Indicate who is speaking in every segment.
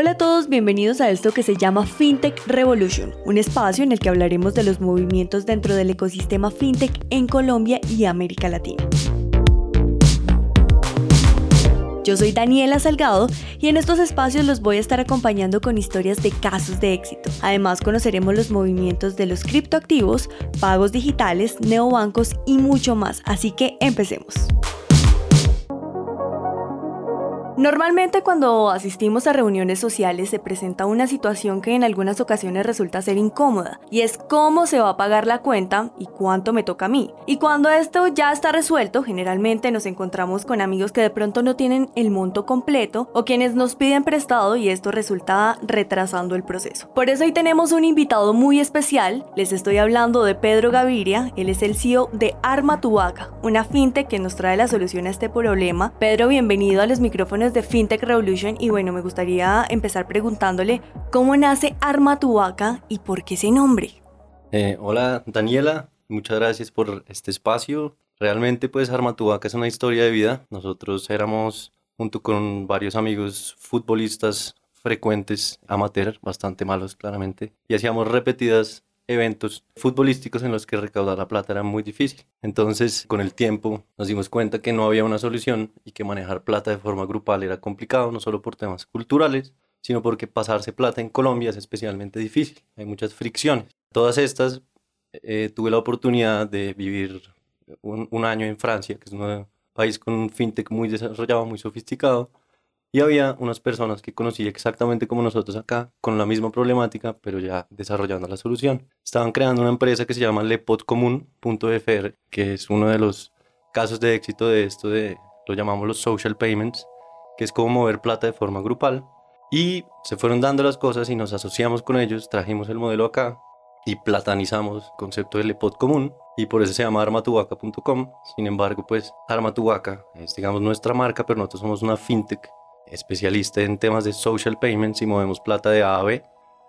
Speaker 1: Hola a todos, bienvenidos a esto que se llama FinTech Revolution, un espacio en el que hablaremos de los movimientos dentro del ecosistema FinTech en Colombia y América Latina. Yo soy Daniela Salgado y en estos espacios los voy a estar acompañando con historias de casos de éxito. Además conoceremos los movimientos de los criptoactivos, pagos digitales, neobancos y mucho más, así que empecemos. Normalmente cuando asistimos a reuniones sociales se presenta una situación que en algunas ocasiones resulta ser incómoda y es cómo se va a pagar la cuenta y cuánto me toca a mí. Y cuando esto ya está resuelto, generalmente nos encontramos con amigos que de pronto no tienen el monto completo o quienes nos piden prestado y esto resulta retrasando el proceso. Por eso hoy tenemos un invitado muy especial, les estoy hablando de Pedro Gaviria, él es el CEO de Arma Tubaca, una fintech que nos trae la solución a este problema. Pedro, bienvenido a los micrófonos de FinTech Revolution y bueno, me gustaría empezar preguntándole cómo nace Arma Tubaca y por qué ese nombre.
Speaker 2: Eh, hola Daniela, muchas gracias por este espacio. Realmente pues Arma Tubaca es una historia de vida. Nosotros éramos junto con varios amigos futbolistas frecuentes, amateur, bastante malos claramente, y hacíamos repetidas eventos futbolísticos en los que recaudar la plata era muy difícil. Entonces, con el tiempo nos dimos cuenta que no había una solución y que manejar plata de forma grupal era complicado, no solo por temas culturales, sino porque pasarse plata en Colombia es especialmente difícil. Hay muchas fricciones. Todas estas, eh, tuve la oportunidad de vivir un, un año en Francia, que es un país con un fintech muy desarrollado, muy sofisticado, y había unas personas que conocí exactamente como nosotros acá, con la misma problemática, pero ya desarrollando la solución. Estaban creando una empresa que se llama lepodcomún.fr, que es uno de los casos de éxito de esto de, lo llamamos los social payments, que es como mover plata de forma grupal. Y se fueron dando las cosas y nos asociamos con ellos, trajimos el modelo acá y platanizamos el concepto de Lepod común y por eso se llama armatubaca.com. Sin embargo, pues Armatubaca es digamos nuestra marca, pero nosotros somos una fintech especialista en temas de social payments y movemos plata de A a B.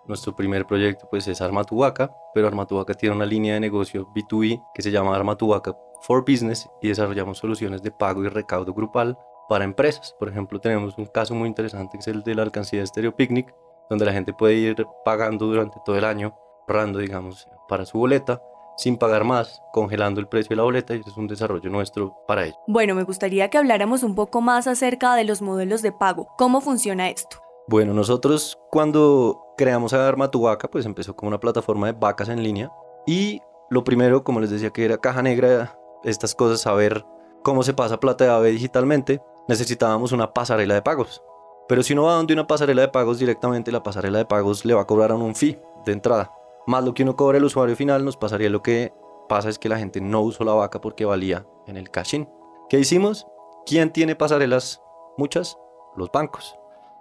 Speaker 2: Nuestro primer proyecto pues es Armatubaca, pero Armatubaca tiene una línea de negocio B2B que se llama Armatubaca for Business y desarrollamos soluciones de pago y recaudo grupal para empresas. Por ejemplo, tenemos un caso muy interesante que es el de la alcancía de Stereo Picnic, donde la gente puede ir pagando durante todo el año, ahorrando, digamos, para su boleta sin pagar más, congelando el precio de la boleta y eso es un desarrollo nuestro para ello.
Speaker 1: Bueno, me gustaría que habláramos un poco más acerca de los modelos de pago. ¿Cómo funciona esto?
Speaker 2: Bueno, nosotros cuando creamos Arma tu Vaca, pues empezó como una plataforma de vacas en línea y lo primero, como les decía que era caja negra, estas cosas, saber cómo se pasa plata de AVE digitalmente, necesitábamos una pasarela de pagos. Pero si uno va donde una pasarela de pagos directamente, la pasarela de pagos le va a cobrar a un fee de entrada más lo que uno cobra el usuario final, nos pasaría lo que pasa es que la gente no usó la vaca porque valía en el cash-in. ¿Qué hicimos? ¿Quién tiene pasarelas? Muchas, los bancos.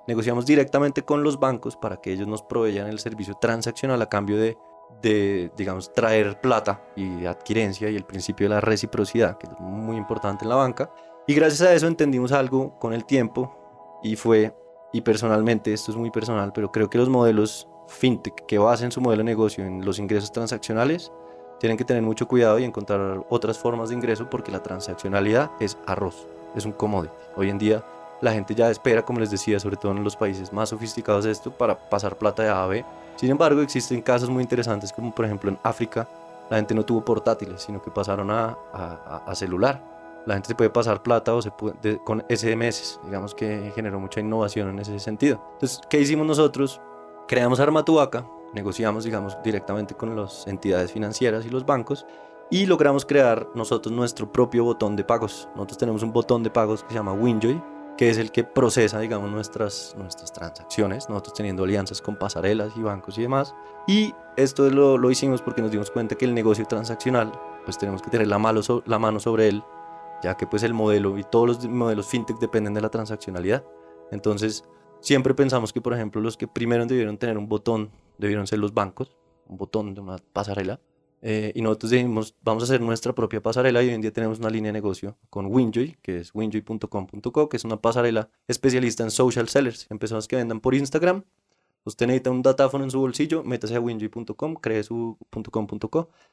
Speaker 2: Negociamos directamente con los bancos para que ellos nos proveyan el servicio transaccional a cambio de, de, digamos, traer plata y adquirencia y el principio de la reciprocidad, que es muy importante en la banca. Y gracias a eso entendimos algo con el tiempo y fue, y personalmente, esto es muy personal, pero creo que los modelos fintech que basen su modelo de negocio en los ingresos transaccionales, tienen que tener mucho cuidado y encontrar otras formas de ingreso porque la transaccionalidad es arroz, es un commodity. Hoy en día la gente ya espera, como les decía, sobre todo en los países más sofisticados de esto, para pasar plata de A a B. Sin embargo, existen casos muy interesantes como por ejemplo en África, la gente no tuvo portátiles, sino que pasaron a, celular. La gente se puede pasar plata o se puede, con SMS, digamos que generó mucha innovación en ese sentido. Entonces, ¿qué hicimos nosotros? Creamos Armatubaca, negociamos, digamos, directamente con las entidades financieras y los bancos y logramos crear nosotros nuestro propio botón de pagos. Nosotros tenemos un botón de pagos que se llama Winjoy, que es el que procesa, digamos, nuestras, nuestras transacciones, nosotros teniendo alianzas con pasarelas y bancos y demás. Y esto lo, lo hicimos porque nos dimos cuenta que el negocio transaccional, pues tenemos que tener la mano, la mano sobre él, ya que pues el modelo y todos los modelos fintech dependen de la transaccionalidad. Entonces, Siempre pensamos que, por ejemplo, los que primero debieron tener un botón debieron ser los bancos, un botón de una pasarela. Eh, y nosotros dijimos, vamos a hacer nuestra propia pasarela y hoy en día tenemos una línea de negocio con Winjoy, que es winjoy.com.co, que es una pasarela especialista en social sellers, en personas que vendan por Instagram. Usted necesita un datáfono en su bolsillo, métase a winjoy.com, cree su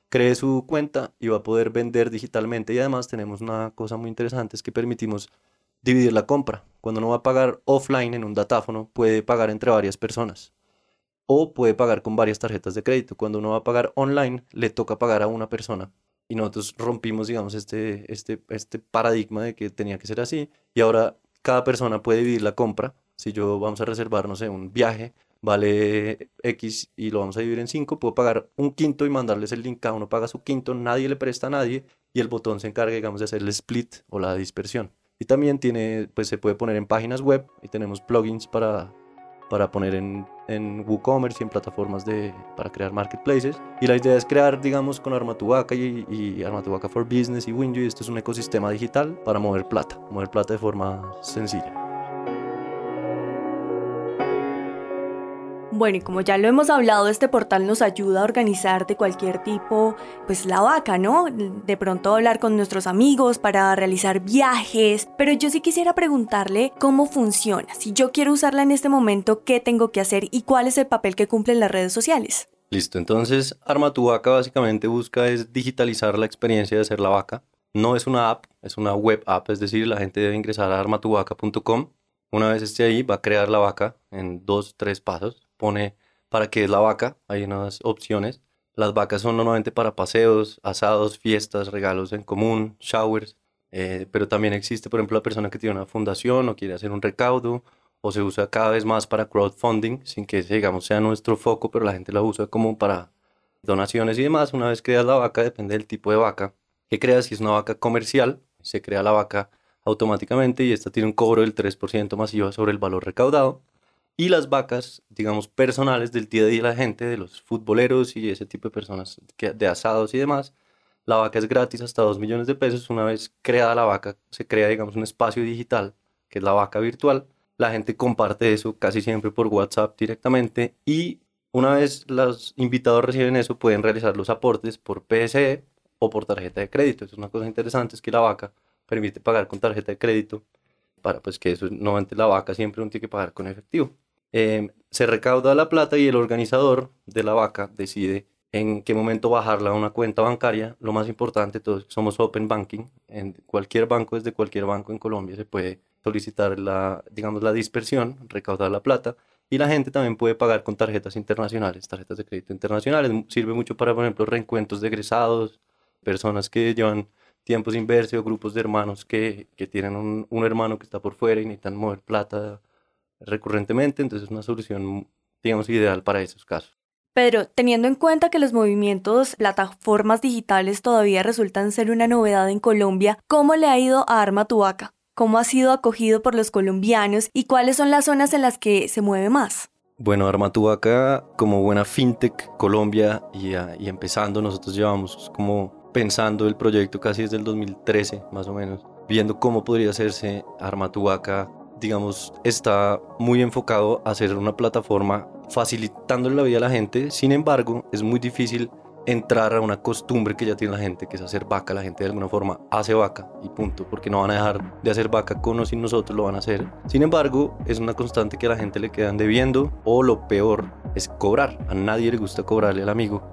Speaker 2: cree su cuenta y va a poder vender digitalmente. Y además tenemos una cosa muy interesante, es que permitimos dividir la compra. Cuando uno va a pagar offline en un datáfono, puede pagar entre varias personas o puede pagar con varias tarjetas de crédito. Cuando uno va a pagar online, le toca pagar a una persona. Y nosotros rompimos, digamos, este, este, este paradigma de que tenía que ser así. Y ahora cada persona puede dividir la compra. Si yo vamos a reservar, no sé, un viaje, vale X y lo vamos a dividir en 5, puedo pagar un quinto y mandarles el link. Cada uno paga su quinto, nadie le presta a nadie y el botón se encarga, digamos, de hacer el split o la dispersión. Y también tiene, pues se puede poner en páginas web y tenemos plugins para para poner en, en WooCommerce y en plataformas de, para crear marketplaces. Y la idea es crear, digamos, con Armatubaca y, y Armatubaca for Business y Winju, esto es un ecosistema digital para mover plata, mover plata de forma sencilla.
Speaker 1: Bueno, y como ya lo hemos hablado, este portal nos ayuda a organizar de cualquier tipo, pues la vaca, ¿no? De pronto hablar con nuestros amigos para realizar viajes, pero yo sí quisiera preguntarle cómo funciona. Si yo quiero usarla en este momento, ¿qué tengo que hacer y cuál es el papel que cumplen las redes sociales?
Speaker 2: Listo, entonces Arma tu vaca básicamente busca es digitalizar la experiencia de hacer la vaca. No es una app, es una web app, es decir, la gente debe ingresar a armatuvaca.com. Una vez esté ahí, va a crear la vaca en dos, tres pasos pone para qué es la vaca, hay unas opciones. Las vacas son normalmente para paseos, asados, fiestas, regalos en común, showers, eh, pero también existe, por ejemplo, la persona que tiene una fundación o quiere hacer un recaudo o se usa cada vez más para crowdfunding, sin que digamos sea nuestro foco, pero la gente la usa como para donaciones y demás. Una vez creas la vaca, depende del tipo de vaca que creas. Si es una vaca comercial, se crea la vaca automáticamente y esta tiene un cobro del 3% masivo sobre el valor recaudado y las vacas, digamos, personales del día a día de la gente, de los futboleros y ese tipo de personas que, de asados y demás. La vaca es gratis hasta 2 millones de pesos. Una vez creada la vaca, se crea, digamos, un espacio digital, que es la vaca virtual. La gente comparte eso casi siempre por WhatsApp directamente y una vez los invitados reciben eso, pueden realizar los aportes por PSE o por tarjeta de crédito. Es una cosa interesante, es que la vaca permite pagar con tarjeta de crédito para pues que eso no ante la vaca siempre uno tiene que pagar con efectivo. Em, se recauda la plata y el organizador de la vaca decide en qué momento bajarla a una cuenta bancaria. Lo más importante, todos somos open banking. En cualquier banco, desde cualquier banco en Colombia, se puede solicitar la, digamos, la dispersión, recaudar la plata. Y la gente también puede pagar con tarjetas internacionales, tarjetas de crédito internacionales. Sirve mucho para, por ejemplo, reencuentros de egresados, personas que llevan tiempos o grupos de hermanos que, que tienen un, un hermano que está por fuera y necesitan mover plata recurrentemente, entonces es una solución, digamos, ideal para esos casos.
Speaker 1: Pero teniendo en cuenta que los movimientos, plataformas digitales todavía resultan ser una novedad en Colombia, ¿cómo le ha ido a Arma tu Vaca? ¿Cómo ha sido acogido por los colombianos y cuáles son las zonas en las que se mueve más?
Speaker 2: Bueno, Arma tu Vaca, como buena fintech Colombia y, y empezando, nosotros llevamos como pensando el proyecto casi desde el 2013, más o menos, viendo cómo podría hacerse Arma tu Vaca digamos, está muy enfocado a hacer una plataforma facilitándole la vida a la gente. Sin embargo, es muy difícil entrar a una costumbre que ya tiene la gente, que es hacer vaca. La gente de alguna forma hace vaca y punto, porque no van a dejar de hacer vaca con o sin nosotros, lo van a hacer. Sin embargo, es una constante que a la gente le quedan debiendo o lo peor es cobrar. A nadie le gusta cobrarle al amigo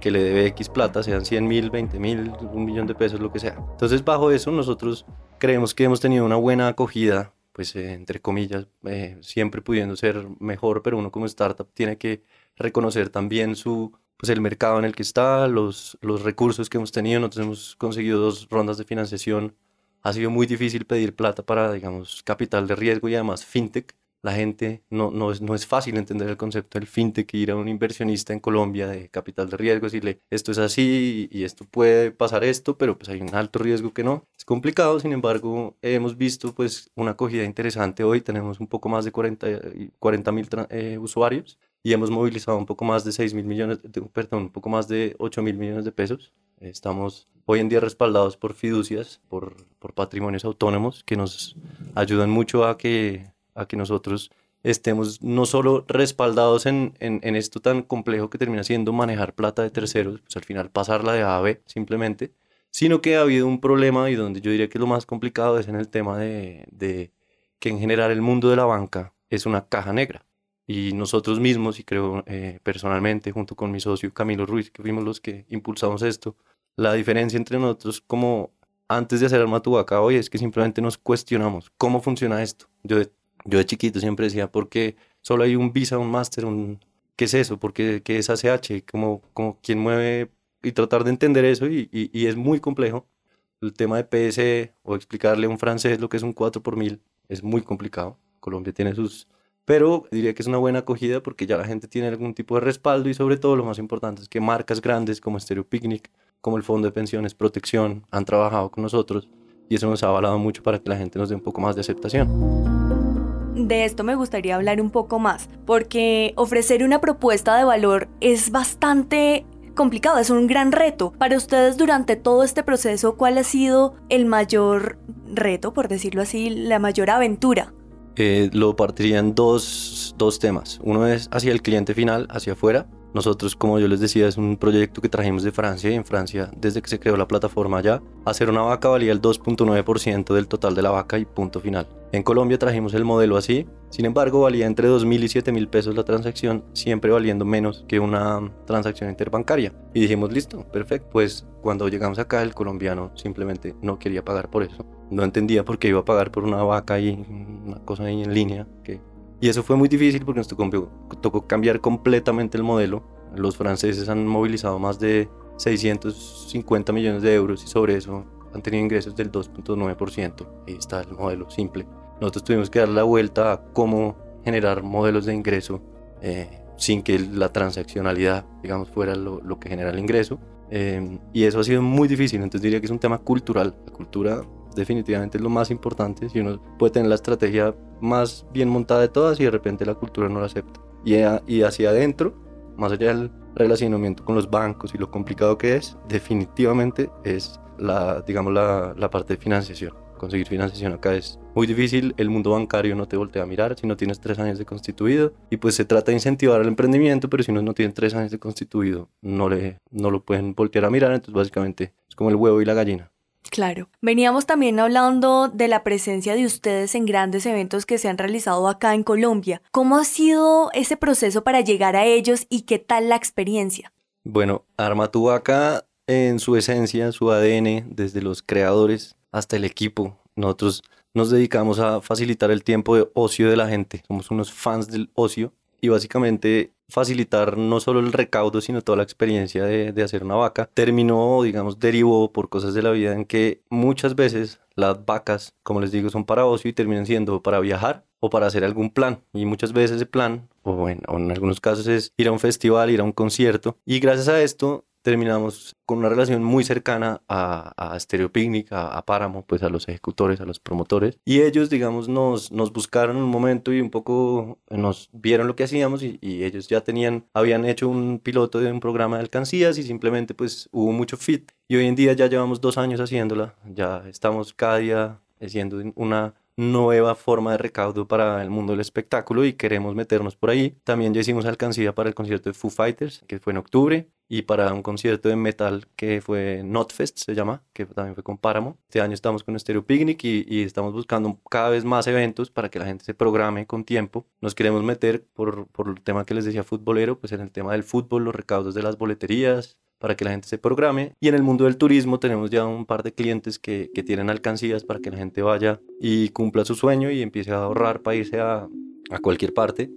Speaker 2: que le debe X plata, sean 100 mil, 20 mil, un millón de pesos, lo que sea. Entonces, bajo eso, nosotros creemos que hemos tenido una buena acogida pues eh, entre comillas, eh, siempre pudiendo ser mejor, pero uno como startup tiene que reconocer también su, pues el mercado en el que está, los, los recursos que hemos tenido. Nosotros hemos conseguido dos rondas de financiación. Ha sido muy difícil pedir plata para, digamos, capital de riesgo y además fintech la gente no, no, es, no es fácil entender el concepto del fintech, ir a un inversionista en Colombia de capital de riesgo, decirle esto es así y esto puede pasar esto, pero pues hay un alto riesgo que no. Es complicado, sin embargo, hemos visto pues una acogida interesante hoy, tenemos un poco más de 40 mil eh, usuarios y hemos movilizado un poco más de 6 mil millones, perdón, un poco más de 8 mil millones de pesos. Estamos hoy en día respaldados por fiducias, por, por patrimonios autónomos que nos ayudan mucho a que a que nosotros estemos no solo respaldados en, en, esto tan complejo que termina siendo manejar plata de terceros, pues al final pasarla de A a B simplemente, sino que ha habido un problema y donde yo diría que lo más complicado es en el tema de, de que en general el mundo de la banca es una caja negra. Y nosotros mismos, y creo eh, personalmente, junto con mi socio Camilo Ruiz, que fuimos los que impulsamos esto, la diferencia entre nosotros como antes de hacer Arma tu Vaca hoy es que simplemente nos cuestionamos cómo funciona esto. Yo yo de chiquito siempre decía, ¿por qué solo hay un Visa, un Master, un... ¿Qué es eso? ¿Por qué, qué es ACH? ¿Cómo, cómo, ¿Quién mueve? Y tratar de entender eso y, y, y es muy complejo. El tema de PSE o explicarle a un francés lo que es un 4 por mil es muy complicado. Colombia tiene sus... Pero diría que es una buena acogida porque ya la gente tiene algún tipo de respaldo y sobre todo lo más importante es que marcas grandes como Stereo Picnic, como el Fondo de Pensiones Protección han trabajado con nosotros y eso nos ha avalado mucho para que la gente nos dé un poco más de aceptación.
Speaker 1: De esto me gustaría hablar un poco más, porque ofrecer una propuesta de valor es bastante complicado, es un gran reto. Para ustedes durante todo este proceso, ¿cuál ha sido el mayor reto, por decirlo así, la mayor aventura?
Speaker 2: Eh, lo partiría en dos, dos temas. Uno es hacia el cliente final, hacia afuera, nosotros, como yo les decía, es un proyecto que trajimos de Francia y en Francia, desde que se creó la plataforma ya, hacer una vaca valía el 2.9% del total de la vaca y punto final. En Colombia trajimos el modelo así, sin embargo valía entre 2.000 y 7.000 pesos la transacción, siempre valiendo menos que una transacción interbancaria. Y dijimos, listo, perfecto. Pues cuando llegamos acá el colombiano simplemente no quería pagar por eso. No entendía por qué iba a pagar por una vaca y una cosa ahí en línea que y eso fue muy difícil porque nos tocó, tocó cambiar completamente el modelo. Los franceses han movilizado más de 650 millones de euros y sobre eso han tenido ingresos del 2.9%. Ahí está el modelo simple. Nosotros tuvimos que dar la vuelta a cómo generar modelos de ingreso eh, sin que la transaccionalidad, digamos, fuera lo, lo que genera el ingreso. Eh, y eso ha sido muy difícil, entonces diría que es un tema cultural. La cultura definitivamente es lo más importante. Si uno puede tener la estrategia más bien montada de todas y de repente la cultura no la acepta. Y, hacia adentro, más allá del relacionamiento con los bancos y lo complicado que es, definitivamente es la, digamos, la parte de financiación. Conseguir financiación acá es muy difícil, el mundo bancario no te voltea a mirar si no tienes tres años de constituido y pues se trata de incentivar el emprendimiento, pero si uno no tiene tres años de constituido no, le, no lo pueden voltear a mirar, entonces básicamente es como el huevo y la gallina.
Speaker 1: Claro. Veníamos también hablando de la presencia de ustedes en grandes eventos que se han realizado acá en Colombia. ¿Cómo ha sido ese proceso para llegar a ellos y qué tal la experiencia?
Speaker 2: Bueno, Arma tu en su esencia, su ADN, desde los creadores hasta el equipo, nosotros nos dedicamos a facilitar el tiempo de ocio de la gente. Somos unos fans del ocio y básicamente facilitar no solo el recaudo, sino toda la experiencia de, de, hacer una vaca, terminó, digamos, derivó por cosas de la vida en que muchas veces las vacas, como les digo, son para ocio y terminan siendo para viajar o para hacer algún plan. Y muchas veces ese plan, o bueno, en algunos casos es ir a un festival, ir a un concierto. Y gracias a esto terminamos con una relación muy cercana a, a Stereo Picnic, a, a, Páramo, pues a los ejecutores, a los promotores. Y ellos, digamos, nos, nos buscaron un momento y un poco nos vieron lo que hacíamos y, y, ellos ya tenían, habían hecho un piloto de un programa de alcancías y simplemente pues hubo mucho fit. Y hoy en día ya llevamos dos años haciéndola, ya estamos cada día haciendo una nueva forma de recaudo para el mundo del espectáculo y queremos meternos por ahí. También ya hicimos alcancía para el concierto de Foo Fighters, que fue en octubre, y para un concierto de metal que fue Notfest, se llama, que también fue con Páramo. Este año estamos con Stereo Picnic y, y, estamos buscando cada vez más eventos para que la gente se programe con tiempo. Nos queremos meter por, por el tema que les decía futbolero, pues en el tema del fútbol, los recaudos de las boleterías, para que la gente se programe. Y en el mundo del turismo tenemos ya un par de clientes que, que tienen alcancías para que la gente vaya y cumpla su sueño y empiece a ahorrar para irse a, a cualquier parte.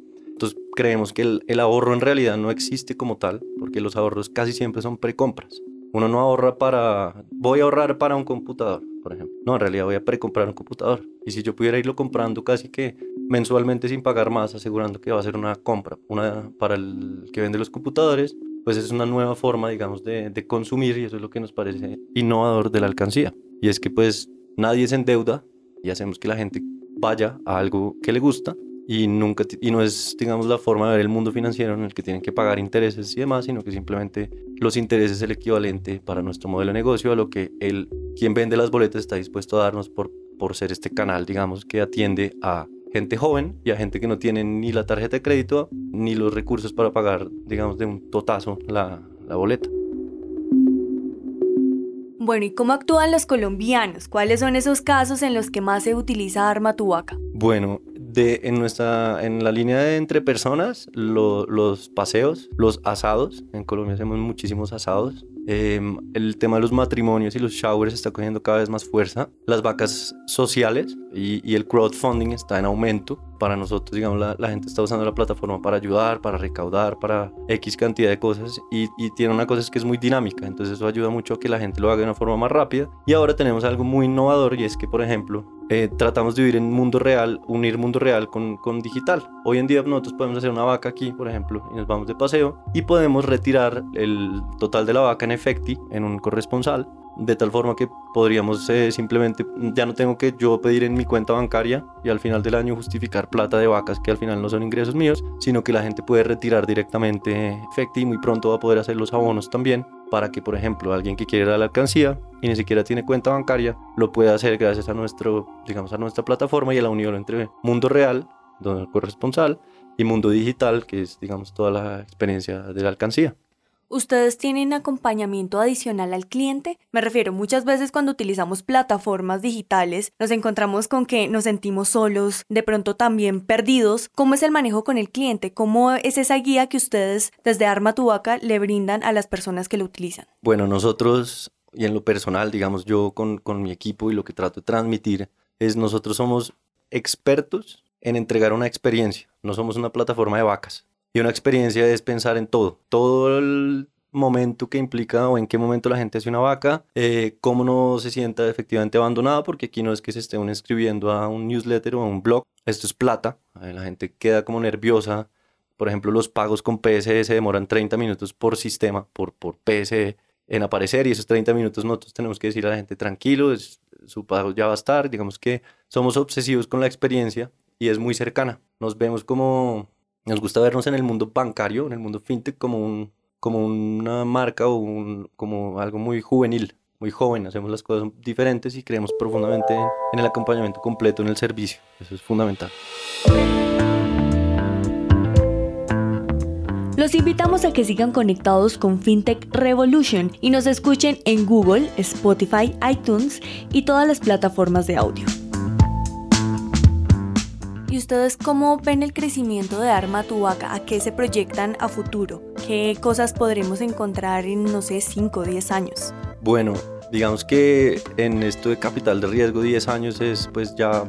Speaker 2: Creemos que el, el, ahorro en realidad no existe como tal, porque los ahorros casi siempre son precompras. Uno no ahorra para, voy a ahorrar para un computador, por ejemplo. No, en realidad voy a precomprar un computador. Y si yo pudiera irlo comprando casi que mensualmente sin pagar más, asegurando que va a ser una compra, una para el que vende los computadores, pues es una nueva forma, digamos, de, de, consumir y eso es lo que nos parece innovador de la alcancía. Y es que pues nadie se endeuda y hacemos que la gente vaya a algo que le gusta y, nunca, y no es, digamos, la forma de ver el mundo financiero en el que tienen que pagar intereses y demás, sino que simplemente los intereses es el equivalente para nuestro modelo de negocio a lo que el, quien vende las boletas está dispuesto a darnos por, por ser este canal, digamos, que atiende a gente joven y a gente que no tiene ni la tarjeta de crédito ni los recursos para pagar, digamos, de un totazo la, la boleta.
Speaker 1: Bueno, ¿y cómo actúan los colombianos? ¿Cuáles son esos casos en los que más se utiliza arma tubaca?
Speaker 2: Bueno, de, en, nuestra, en la línea de entre personas, lo, los paseos, los asados, en Colombia hacemos muchísimos asados, Em, el tema de los matrimonios y los showers está cogiendo cada vez más fuerza. Las vacas sociales y, y el crowdfunding está en aumento. Para nosotros, digamos, la, gente está usando la plataforma para ayudar, para recaudar, para X cantidad de cosas y, y, tiene una cosa es que es muy dinámica, entonces eso ayuda mucho a que la gente lo haga de una forma más rápida. Y ahora tenemos algo muy innovador y es que, por ejemplo, eh, tratamos de vivir en mundo real, unir mundo real con, con, digital. Hoy en día nosotros podemos hacer una vaca aquí, por ejemplo, y nos vamos de paseo y podemos retirar el total de la vaca en efecti en un corresponsal, de tal forma que podríamos eh, simplemente, ya no tengo que yo pedir en mi cuenta bancaria y al final del año justificar plata de vacas que al final no son ingresos míos, sino que la gente puede retirar directamente efecti y muy pronto va a poder hacer los abonos también para que, por ejemplo, alguien que quiere ir a la alcancía y ni siquiera tiene cuenta bancaria, lo pueda hacer gracias a, nuestro, digamos, a nuestra plataforma y a la unión entre mundo real, donde el corresponsal, y mundo digital, que es, digamos, toda la experiencia de la alcancía.
Speaker 1: ¿Ustedes tienen acompañamiento adicional al cliente? Me refiero, muchas veces cuando utilizamos plataformas digitales nos encontramos con que nos sentimos solos, de pronto también perdidos. ¿Cómo es el manejo con el cliente? ¿Cómo es esa guía que ustedes desde Arma Tu Vaca le brindan a las personas que lo utilizan?
Speaker 2: Bueno, nosotros, y en lo personal, digamos, yo con, con mi equipo y lo que trato de transmitir es nosotros somos expertos en entregar una experiencia, no somos una plataforma de vacas. Y una experiencia es pensar en todo, todo el momento que implica o en qué momento la gente hace una vaca, eh, cómo no se sienta efectivamente abandonada, porque aquí no es que se esté escribiendo a un newsletter o a un blog, esto es plata, eh, la gente queda como nerviosa, por ejemplo los pagos con PSE se demoran 30 minutos por sistema, por, por PSE en aparecer y esos 30 minutos nosotros tenemos que decir a la gente tranquilo, su pago ya va a estar, digamos que somos obsesivos con la experiencia y es muy cercana, nos vemos como nos gusta vernos en el mundo bancario, en el mundo fintech, como, un, como una marca o un, como algo muy juvenil, muy joven. Hacemos las cosas diferentes y creemos profundamente en el acompañamiento completo en el servicio. Eso es fundamental.
Speaker 1: Los invitamos a que sigan conectados con FinTech Revolution y nos escuchen en Google, Spotify, iTunes y todas las plataformas de audio. ¿Y ustedes cómo ven el crecimiento de Arma Tubaca? ¿A qué se proyectan a futuro? ¿Qué cosas podremos encontrar en, no sé, 5 o 10 años?
Speaker 2: Bueno, digamos que en esto de capital de riesgo 10 años es pues ya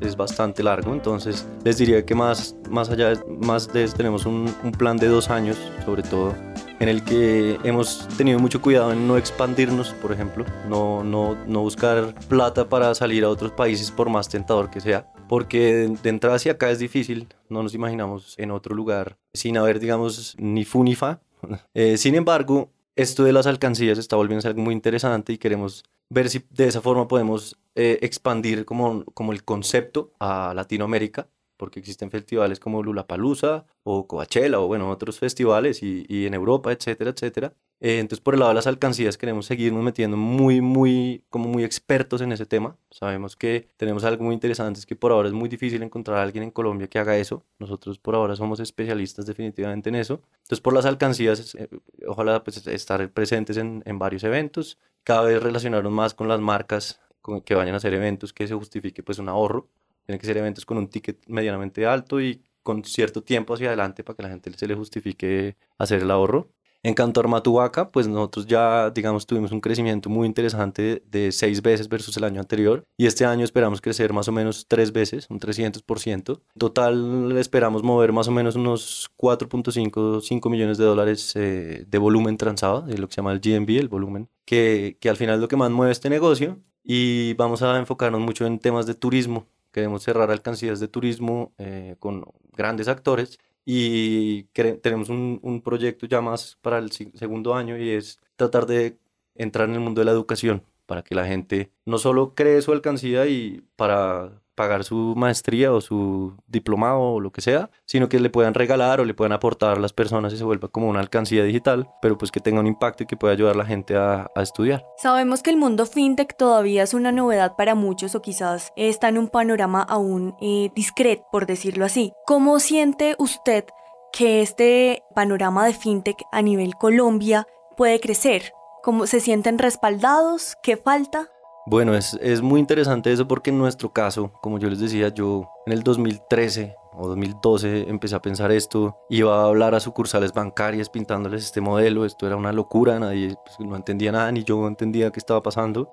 Speaker 2: es bastante largo, entonces les diría que más, más allá, más de eso tenemos un, un plan de dos años sobre todo en el que hemos tenido mucho cuidado en no expandirnos, por ejemplo, no, no, no buscar plata para salir a otros países por más tentador que sea, porque de entrada hacia acá es difícil, no nos imaginamos en otro lugar sin haber, digamos, ni fu ni fa. Eh, sin embargo, esto de las alcancías está volviendo algo muy interesante y queremos ver si de esa forma podemos eh, expandir como, como el concepto a Latinoamérica porque existen festivales como Lulapalooza o Coachella o bueno, otros festivales y, y en Europa, etcétera, etcétera. Eh, entonces, por el lado de las alcancías, queremos seguirnos metiendo muy, muy, como muy expertos en ese tema. Sabemos que tenemos algo muy interesante, es que por ahora es muy difícil encontrar a alguien en Colombia que haga eso. Nosotros por ahora somos especialistas definitivamente en eso. Entonces, por las alcancías, eh, ojalá pues, estar presentes en, en varios eventos, cada vez relacionarnos más con las marcas con, que vayan a hacer eventos que se justifique pues un ahorro tienen que ser eventos con un ticket medianamente alto y con cierto tiempo hacia adelante para que la gente se le justifique hacer el ahorro. En cuanto a Armatuaca, pues nosotros ya, digamos, tuvimos un crecimiento muy interesante de seis veces versus el año anterior y este año esperamos crecer más o menos tres veces, un 300%. Total esperamos mover más o menos unos 4.5, 5 millones de dólares eh, de volumen transado, de lo que se llama el GMV, el volumen, que, que al final es lo que más mueve este negocio y vamos a enfocarnos mucho en temas de turismo, queremos cerrar alcancías de turismo eh, con grandes actores y tenemos un, un, proyecto ya más para el segundo año y es tratar de entrar en el mundo de la educación para que la gente no solo cree su alcancía y para pagar su maestría o su diplomado o lo que sea, sino que le puedan regalar o le puedan aportar a las personas y se vuelva como una alcancía digital, pero pues que tenga un impacto y que pueda ayudar a la gente a, estudiar.
Speaker 1: Sabemos que el mundo fintech todavía es una novedad para muchos o quizás está en un panorama aún eh, discreto, por decirlo así. ¿Cómo siente usted que este panorama de fintech a nivel Colombia puede crecer? ¿Cómo se sienten respaldados? ¿Qué falta?
Speaker 2: Bueno, es, es, muy interesante eso porque en nuestro caso, como yo les decía, yo en el 2013 o 2012 empecé a pensar esto, iba a hablar a sucursales bancarias pintándoles este modelo, esto era una locura, nadie pues, no entendía nada, ni yo entendía qué estaba pasando.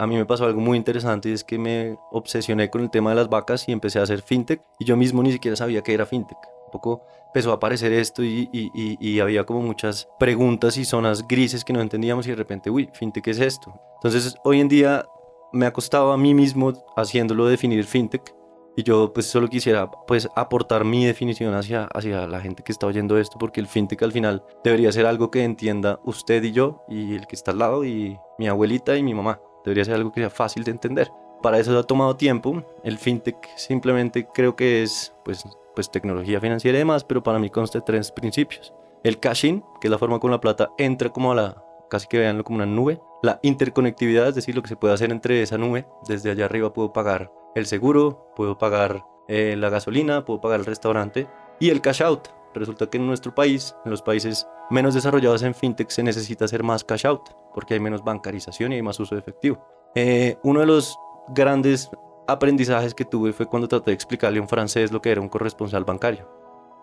Speaker 2: A mí me pasó algo muy interesante y es que me obsesioné con el tema de las vacas y empecé a hacer fintech y yo mismo ni siquiera sabía qué era fintech. Poco empezó a aparecer esto y, había como muchas preguntas y zonas grises que no entendíamos y de repente, uy, fintech es esto. Entonces hoy en día me ha costado a mí mismo haciéndolo definir fintech y yo pues solo quisiera pues aportar mi definición hacia, hacia la gente que está oyendo esto porque el fintech al final debería ser algo que entienda usted y yo y el que está al lado y mi abuelita y mi mamá. Debería ser algo que sea fácil de entender. Para eso ha tomado tiempo. El fintech simplemente creo que es pues, pues tecnología financiera y demás, pero para mí consta de tres principios. El cashing, que es la forma con la plata entra como a la, casi que veanlo como una nube. La interconectividad, es decir, lo que se puede hacer entre esa nube. Desde allá arriba puedo pagar el seguro, puedo pagar eh, la gasolina, puedo pagar el restaurante. Y el cash out. Resulta que en nuestro país, en los países menos desarrollados en fintech, se necesita hacer más cash out, porque hay menos bancarización y hay más uso de efectivo. Eh, uno de los grandes aprendizajes que tuve fue cuando traté de explicarle a un francés lo que era un corresponsal bancario.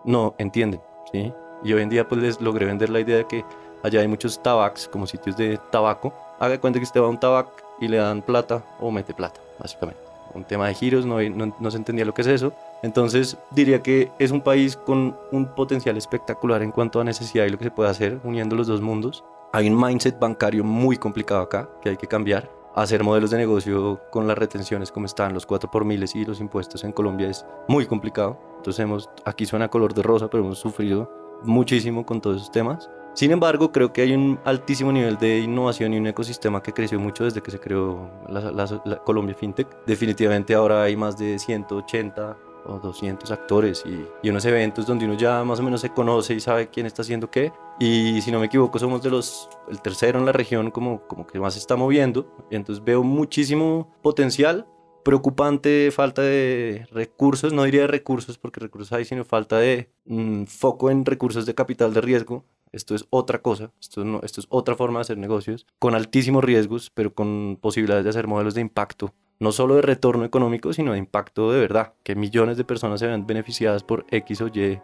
Speaker 2: No entienden, ¿sí? Y hoy en día pues les logré vender la idea de que allá hay muchos tabacs, como sitios de tabaco. Haga cuenta que usted va a un tabac y le dan plata o mete plata, básicamente. Un tema de giros, no, no, se entendía lo que es eso. Entonces diría que es un país con un potencial espectacular en cuanto a necesidad y lo que se puede hacer uniendo los dos mundos. Hay un mindset bancario muy complicado acá que hay que cambiar. Hacer modelos de negocio con las retenciones como están, los 4 por miles y los impuestos en Colombia es muy complicado. Entonces hemos, aquí suena color de rosa, pero hemos sufrido muchísimo con todos esos temas. Sin embargo, creo que hay un altísimo nivel de innovación y un ecosistema que creció mucho desde que se creó la, Colombia FinTech. Definitivamente ahora hay más de 180 o 200 actores y, unos eventos donde uno ya más o menos se conoce y sabe quién está haciendo qué. Y si no me equivoco, somos de los, el tercero en la región como, como que más se está moviendo. Y entonces veo muchísimo potencial. Preocupante falta de recursos, no diría de recursos porque recursos hay, sino falta de mm, foco en recursos de capital de riesgo esto es otra cosa, esto, no, esto es otra forma de hacer negocios, con altísimos riesgos, pero con posibilidades de hacer modelos de impacto, no solo de retorno económico, sino de impacto de verdad, que millones de personas se vean beneficiadas por X o Y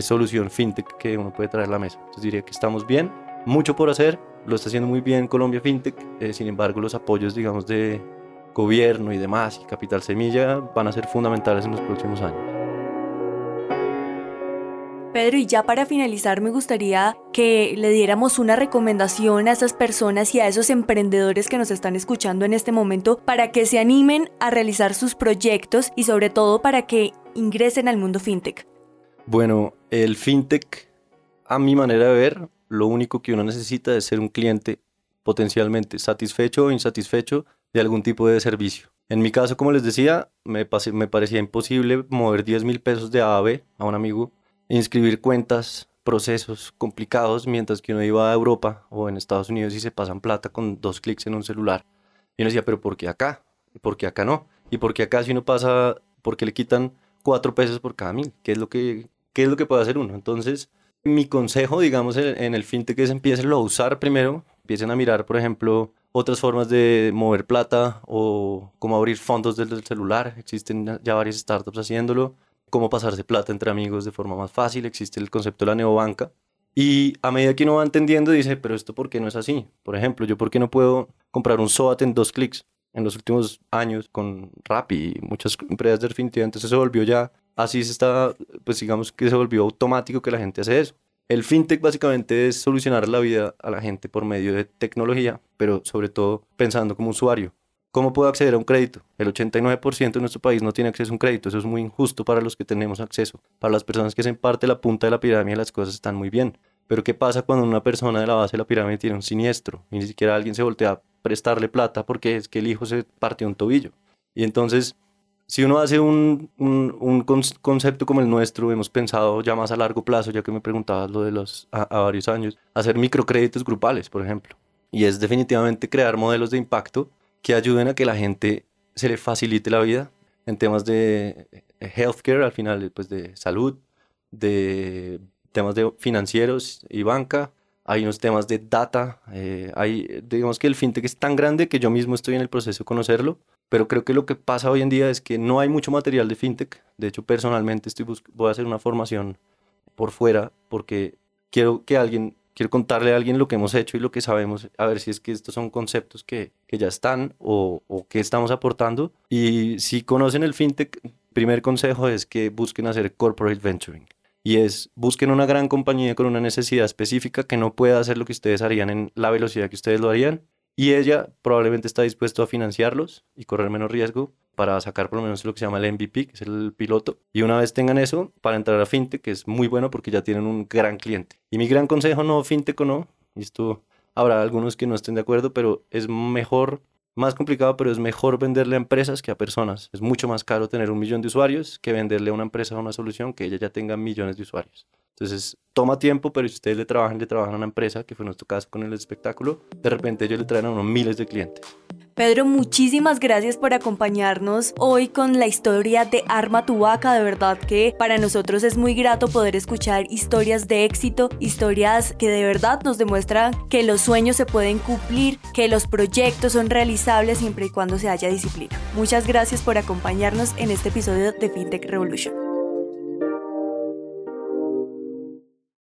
Speaker 2: solución fintech que uno puede traer a la mesa. Entonces diría que estamos bien, mucho por hacer, lo está haciendo muy bien Colombia Fintech, eh, sin embargo los apoyos, digamos, de gobierno y demás y capital semilla van a ser fundamentales en los próximos años.
Speaker 1: Pedro, y ya para finalizar me gustaría que le diéramos una recomendación a esas personas y a esos emprendedores que nos están escuchando en este momento para que se animen a realizar sus proyectos y sobre todo para que ingresen al mundo fintech.
Speaker 2: Bueno, el fintech, a mi manera de ver, lo único que uno necesita es ser un cliente potencialmente satisfecho o insatisfecho de algún tipo de servicio. En mi caso, como les decía, me, parecía imposible mover 10 mil pesos de A a B a un amigo inscribir cuentas, procesos complicados, mientras que uno iba a Europa o en Estados Unidos y se pasan plata con dos clics en un celular. Y uno decía, pero ¿por qué acá? ¿Y por qué acá no? ¿Y por qué acá si uno pasa, por qué le quitan cuatro pesos por cada mil? ¿Qué es lo que, qué es lo que puede hacer uno? Entonces, mi consejo, digamos, en el fintech es empiecen a usar primero, empiecen a mirar, por ejemplo, otras formas de mover plata o cómo abrir fondos desde el celular. Existen ya varias startups haciéndolo cómo pasarse plata entre amigos de forma más fácil, existe el concepto de la neobanca. Y a medida que uno va entendiendo, dice, pero esto por qué no es así. Por ejemplo, yo por qué no puedo comprar un SOAT en dos clics. En los últimos años con Rappi y muchas empresas definitivamente se volvió ya, así se está, pues digamos que se volvió automático que la gente hace eso. El fintech básicamente es solucionar la vida a la gente por medio de tecnología, pero sobre todo pensando como usuario. ¿Cómo puedo acceder a un crédito? El 89% de nuestro país no tiene acceso a un crédito. Eso es muy injusto para los que tenemos acceso. Para las personas que se parte la punta de la pirámide las cosas están muy bien. Pero ¿qué pasa cuando una persona de la base de la pirámide tiene un siniestro y ni siquiera alguien se voltea a prestarle plata porque es que el hijo se partió un tobillo? Y entonces, si uno hace un, un, concepto como el nuestro, hemos pensado ya más a largo plazo, ya que me preguntabas lo de los a, a varios años, hacer microcréditos grupales, por ejemplo. Y es definitivamente crear modelos de impacto que ayuden a que la gente se le facilite la vida en temas de eh, healthcare, al final, pues de salud, de temas de financieros y banca. Hay unos temas de data. Eh, hay, digamos que el fintech es tan grande que yo mismo estoy en el proceso de conocerlo. pero creo que lo que pasa hoy en día es que no hay mucho material de fintech. De hecho, personalmente estoy voy a hacer una formación por fuera porque quiero que alguien, quiero contarle a alguien lo que hemos hecho y lo que sabemos, a ver si es que estos son conceptos que, que ya están o, o que estamos aportando. Y si conocen el fintech, primer consejo es que busquen hacer corporate venturing y es busquen una gran compañía con una necesidad específica que no pueda hacer lo que ustedes harían en la velocidad que ustedes lo harían y ella probablemente está dispuesto a financiarlos y correr menos riesgo para sacar por lo menos lo que se llama el MVP, que es el piloto. Y una vez tengan eso, para entrar a FinTech, que es muy bueno porque ya tienen un gran cliente. Y mi gran consejo, no FinTech o no, y esto habrá algunos que no estén de acuerdo, pero es mejor más complicado, pero es mejor venderle a empresas que a personas. Es mucho más caro tener un millón de usuarios que venderle a una empresa una solución que ella ya tenga millones de usuarios. Entonces, toma tiempo, pero si ustedes le trabajan, le trabajan a una empresa, que fue nuestro caso con el espectáculo, de repente ellos le traen a unos miles de clientes.
Speaker 1: Pedro, muchísimas gracias por acompañarnos hoy con la historia de Arma tu Vaca. De verdad que para nosotros es muy grato poder escuchar historias de éxito, historias que de verdad nos demuestran que los sueños se pueden cumplir, que los proyectos son realizables siempre y cuando se haya disciplina. Muchas gracias por acompañarnos en este episodio de FinTech Revolution.